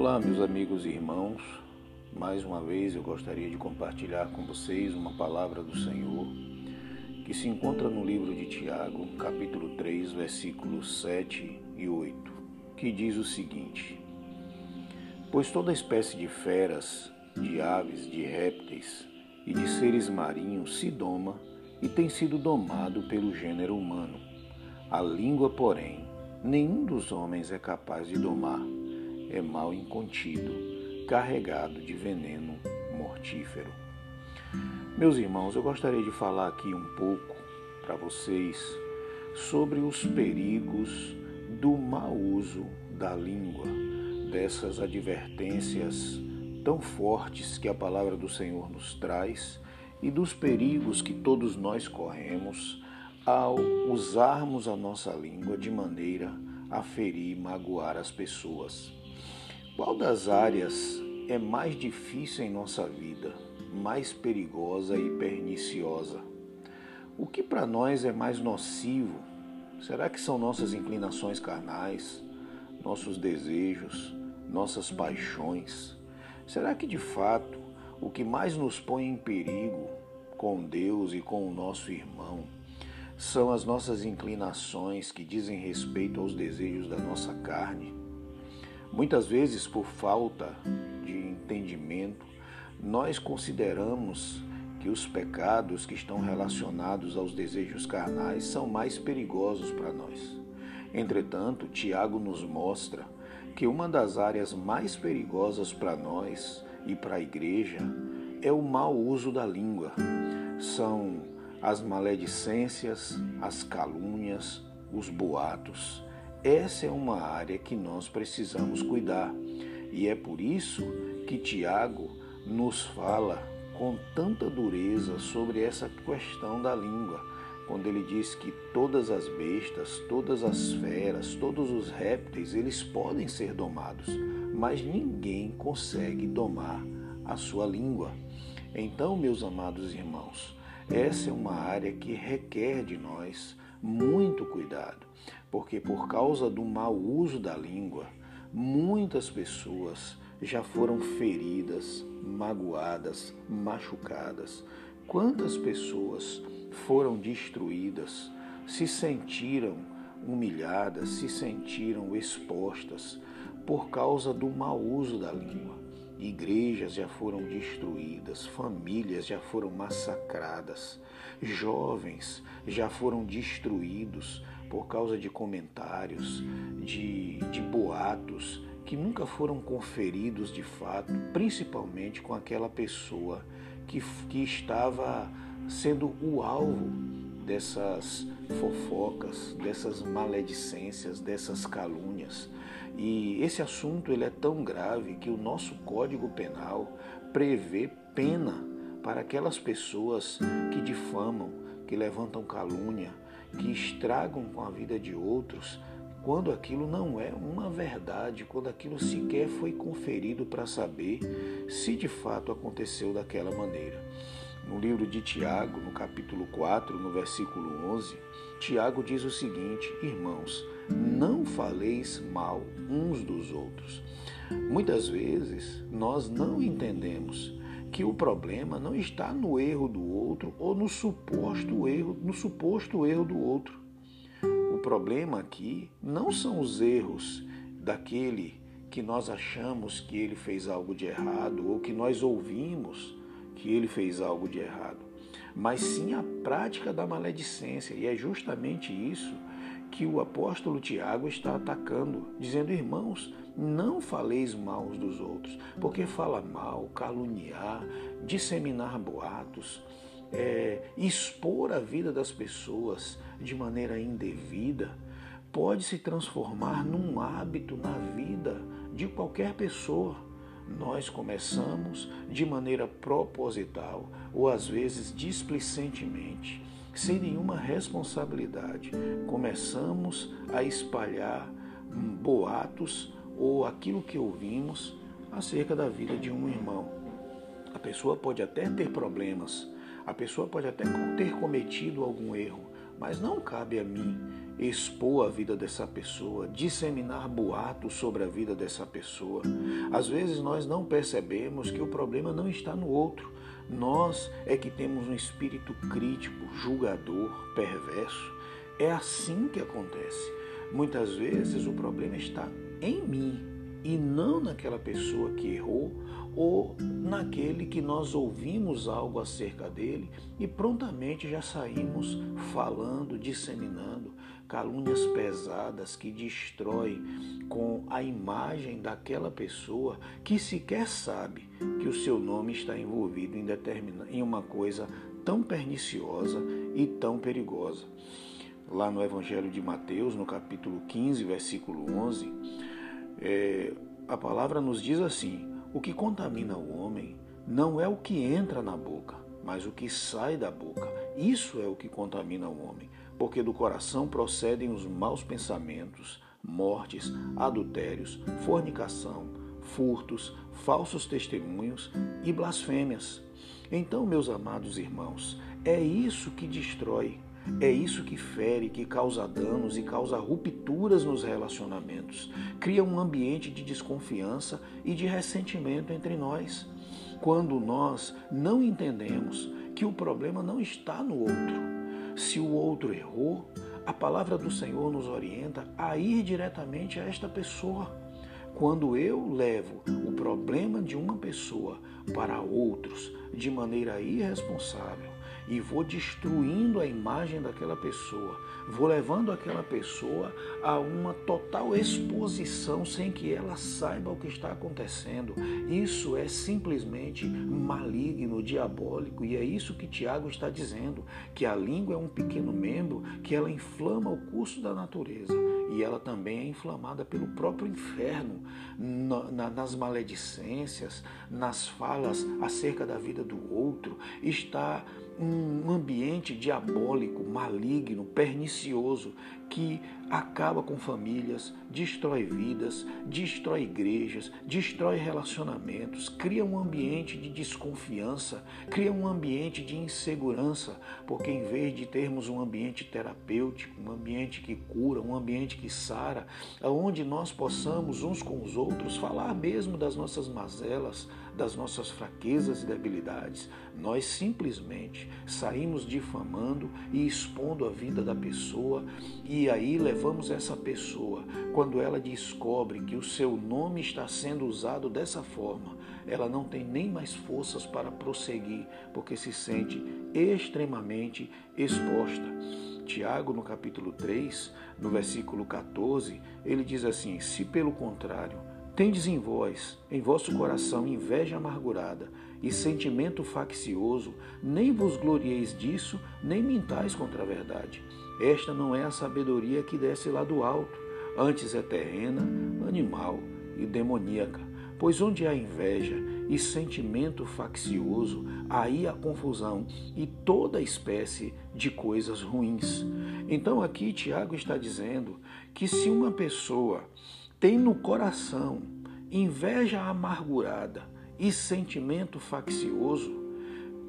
Olá, meus amigos e irmãos. Mais uma vez eu gostaria de compartilhar com vocês uma palavra do Senhor que se encontra no livro de Tiago, capítulo 3, versículos 7 e 8, que diz o seguinte: Pois toda espécie de feras, de aves, de répteis e de seres marinhos se doma e tem sido domado pelo gênero humano. A língua, porém, nenhum dos homens é capaz de domar. É mal incontido, carregado de veneno mortífero. Meus irmãos, eu gostaria de falar aqui um pouco para vocês sobre os perigos do mau uso da língua, dessas advertências tão fortes que a palavra do Senhor nos traz e dos perigos que todos nós corremos ao usarmos a nossa língua de maneira a ferir e magoar as pessoas. Qual das áreas é mais difícil em nossa vida, mais perigosa e perniciosa? O que para nós é mais nocivo? Será que são nossas inclinações carnais, nossos desejos, nossas paixões? Será que de fato o que mais nos põe em perigo com Deus e com o nosso irmão são as nossas inclinações que dizem respeito aos desejos da nossa carne. Muitas vezes, por falta de entendimento, nós consideramos que os pecados que estão relacionados aos desejos carnais são mais perigosos para nós. Entretanto, Tiago nos mostra que uma das áreas mais perigosas para nós e para a igreja é o mau uso da língua. São as maledicências, as calúnias, os boatos. Essa é uma área que nós precisamos cuidar. E é por isso que Tiago nos fala com tanta dureza sobre essa questão da língua, quando ele diz que todas as bestas, todas as feras, todos os répteis, eles podem ser domados, mas ninguém consegue domar a sua língua. Então, meus amados irmãos, essa é uma área que requer de nós muito cuidado, porque por causa do mau uso da língua, muitas pessoas já foram feridas, magoadas, machucadas. Quantas pessoas foram destruídas, se sentiram humilhadas, se sentiram expostas por causa do mau uso da língua. Igrejas já foram destruídas, famílias já foram massacradas, jovens já foram destruídos por causa de comentários, de, de boatos que nunca foram conferidos de fato, principalmente com aquela pessoa que, que estava sendo o alvo dessas fofocas, dessas maledicências, dessas calúnias. E esse assunto ele é tão grave que o nosso Código Penal prevê pena para aquelas pessoas que difamam, que levantam calúnia, que estragam com a vida de outros, quando aquilo não é uma verdade, quando aquilo sequer foi conferido para saber se de fato aconteceu daquela maneira. No livro de Tiago, no capítulo 4, no versículo 11, Tiago diz o seguinte: Irmãos, não faleis mal uns dos outros. Muitas vezes nós não entendemos que o problema não está no erro do outro ou no suposto erro, no suposto erro do outro. O problema aqui não são os erros daquele que nós achamos que ele fez algo de errado ou que nós ouvimos que ele fez algo de errado, mas sim a prática da maledicência. E é justamente isso que o apóstolo Tiago está atacando, dizendo: irmãos, não faleis mal uns dos outros, porque fala mal, caluniar, disseminar boatos, é, expor a vida das pessoas de maneira indevida, pode se transformar num hábito na vida de qualquer pessoa nós começamos de maneira proposital ou às vezes displicentemente, sem nenhuma responsabilidade, começamos a espalhar boatos ou aquilo que ouvimos acerca da vida de um irmão. A pessoa pode até ter problemas, a pessoa pode até ter cometido algum erro, mas não cabe a mim expor a vida dessa pessoa, disseminar boatos sobre a vida dessa pessoa. Às vezes nós não percebemos que o problema não está no outro. Nós é que temos um espírito crítico, julgador, perverso. É assim que acontece. Muitas vezes o problema está em mim e não naquela pessoa que errou ou naquele que nós ouvimos algo acerca dele e prontamente já saímos falando, disseminando calúnias pesadas que destroem com a imagem daquela pessoa que sequer sabe que o seu nome está envolvido em, determina, em uma coisa tão perniciosa e tão perigosa. Lá no Evangelho de Mateus, no capítulo 15, versículo 11, é, a palavra nos diz assim: o que contamina o homem não é o que entra na boca, mas o que sai da boca. Isso é o que contamina o homem, porque do coração procedem os maus pensamentos, mortes, adultérios, fornicação, furtos, falsos testemunhos e blasfêmias. Então, meus amados irmãos, é isso que destrói é isso que fere, que causa danos e causa rupturas nos relacionamentos. Cria um ambiente de desconfiança e de ressentimento entre nós. Quando nós não entendemos que o problema não está no outro. Se o outro errou, a palavra do Senhor nos orienta a ir diretamente a esta pessoa. Quando eu levo o problema de uma pessoa para outros de maneira irresponsável, e vou destruindo a imagem daquela pessoa, vou levando aquela pessoa a uma total exposição sem que ela saiba o que está acontecendo. Isso é simplesmente maligno, diabólico, e é isso que Tiago está dizendo, que a língua é um pequeno membro que ela inflama o curso da natureza e ela também é inflamada pelo próprio inferno, nas maledicências, nas falas acerca da vida do outro, está um ambiente diabólico, maligno, pernicioso, que acaba com famílias, destrói vidas, destrói igrejas, destrói relacionamentos, cria um ambiente de desconfiança, cria um ambiente de insegurança, porque em vez de termos um ambiente terapêutico, um ambiente que cura, um ambiente que sara, onde nós possamos uns com os outros falar mesmo das nossas mazelas, das nossas fraquezas e debilidades, nós simplesmente saímos difamando e expondo a vida da pessoa e aí levamos essa pessoa, quando ela descobre que o seu nome está sendo usado dessa forma, ela não tem nem mais forças para prosseguir, porque se sente extremamente exposta. Tiago, no capítulo 3, no versículo 14, ele diz assim: Se pelo contrário Tendes em vós, em vosso coração, inveja amargurada e sentimento faccioso, nem vos glorieis disso, nem mintais contra a verdade. Esta não é a sabedoria que desce lá do alto, antes é terrena, animal e demoníaca. Pois onde há inveja e sentimento faccioso, aí há confusão e toda espécie de coisas ruins. Então aqui Tiago está dizendo que se uma pessoa tem no coração inveja amargurada e sentimento faccioso,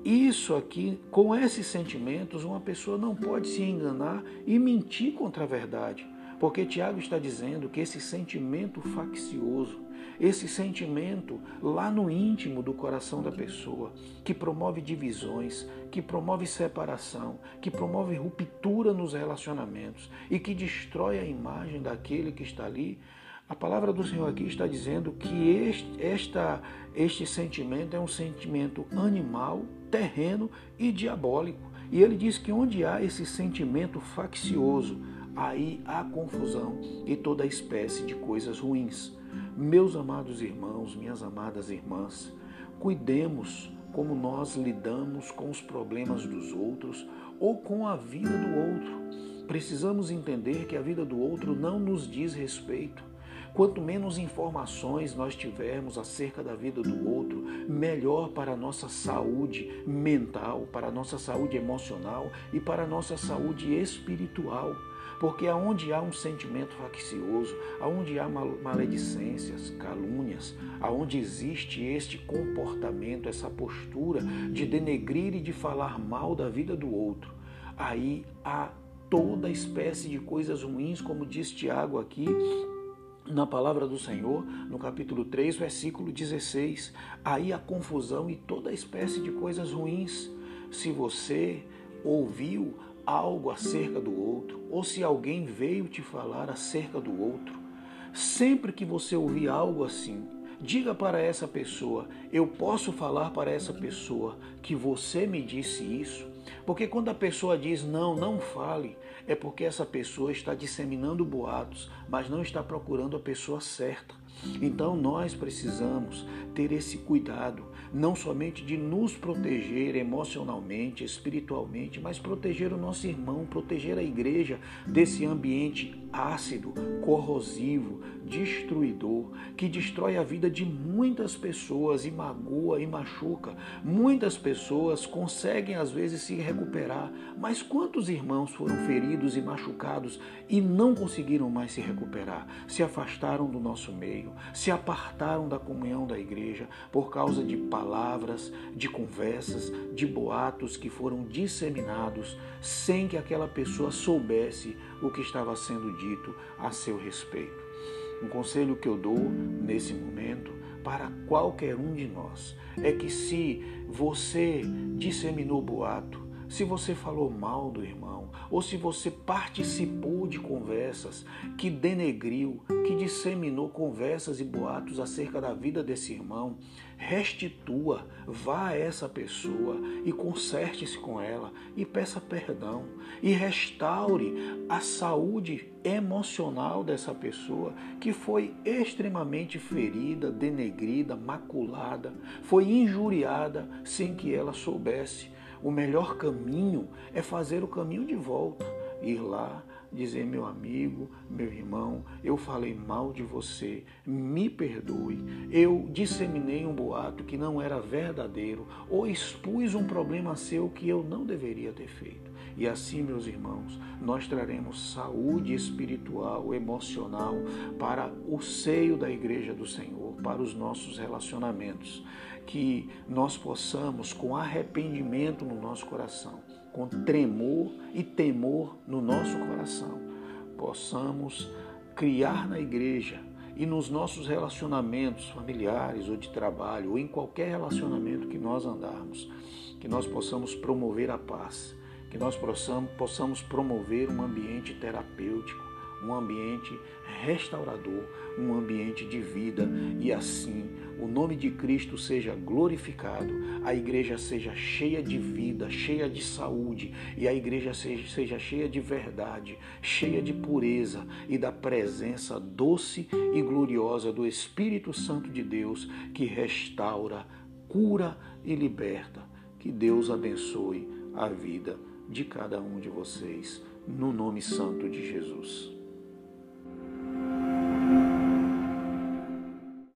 isso aqui, com esses sentimentos, uma pessoa não pode se enganar e mentir contra a verdade. Porque Tiago está dizendo que esse sentimento faccioso, esse sentimento lá no íntimo do coração da pessoa, que promove divisões, que promove separação, que promove ruptura nos relacionamentos e que destrói a imagem daquele que está ali, a palavra do Senhor aqui está dizendo que este, esta, este sentimento é um sentimento animal, terreno e diabólico. E ele diz que onde há esse sentimento faccioso, aí há confusão e toda espécie de coisas ruins. Meus amados irmãos, minhas amadas irmãs, cuidemos como nós lidamos com os problemas dos outros ou com a vida do outro. Precisamos entender que a vida do outro não nos diz respeito. Quanto menos informações nós tivermos acerca da vida do outro, melhor para a nossa saúde mental, para a nossa saúde emocional e para a nossa saúde espiritual. Porque aonde há um sentimento faccioso, aonde há maledicências, calúnias, aonde existe este comportamento, essa postura de denegrir e de falar mal da vida do outro, aí há toda espécie de coisas ruins, como diz Tiago aqui, na palavra do Senhor, no capítulo 3, versículo 16. Aí a confusão e toda espécie de coisas ruins. Se você ouviu algo acerca do outro, ou se alguém veio te falar acerca do outro, sempre que você ouvir algo assim, diga para essa pessoa: eu posso falar para essa pessoa que você me disse isso? Porque quando a pessoa diz não, não fale, é porque essa pessoa está disseminando boatos, mas não está procurando a pessoa certa. Então nós precisamos ter esse cuidado, não somente de nos proteger emocionalmente, espiritualmente, mas proteger o nosso irmão, proteger a igreja desse ambiente ácido, corrosivo, destruidor, que destrói a vida de muitas pessoas e magoa e machuca. Muitas pessoas conseguem às vezes se recuperar, mas quantos irmãos foram feridos e machucados e não conseguiram mais se recuperar? Se afastaram do nosso meio, se apartaram da comunhão da igreja por causa de palavras, de conversas, de boatos que foram disseminados sem que aquela pessoa soubesse o que estava sendo dito a seu respeito. Um conselho que eu dou nesse momento para qualquer um de nós é que se você disseminou boato, se você falou mal do irmão, ou se você participou de conversas que denegriu, que disseminou conversas e boatos acerca da vida desse irmão, restitua, vá a essa pessoa e conserte-se com ela e peça perdão e restaure a saúde emocional dessa pessoa que foi extremamente ferida, denegrida, maculada, foi injuriada sem que ela soubesse. O melhor caminho é fazer o caminho de volta, ir lá, dizer: meu amigo, meu irmão, eu falei mal de você, me perdoe. Eu disseminei um boato que não era verdadeiro ou expus um problema seu que eu não deveria ter feito. E assim, meus irmãos, nós traremos saúde espiritual, emocional para o seio da igreja do Senhor, para os nossos relacionamentos que nós possamos, com arrependimento no nosso coração, com tremor e temor no nosso coração, possamos criar na igreja e nos nossos relacionamentos familiares ou de trabalho ou em qualquer relacionamento que nós andarmos, que nós possamos promover a paz, que nós possamos, promover um ambiente terapêutico, um ambiente restaurador, um ambiente de vida e assim o nome de Cristo seja glorificado, a igreja seja cheia de vida, cheia de saúde e a igreja seja, seja cheia de verdade, cheia de pureza e da presença doce e gloriosa do Espírito Santo de Deus que restaura, cura e liberta. Que Deus abençoe a vida de cada um de vocês, no nome santo de Jesus.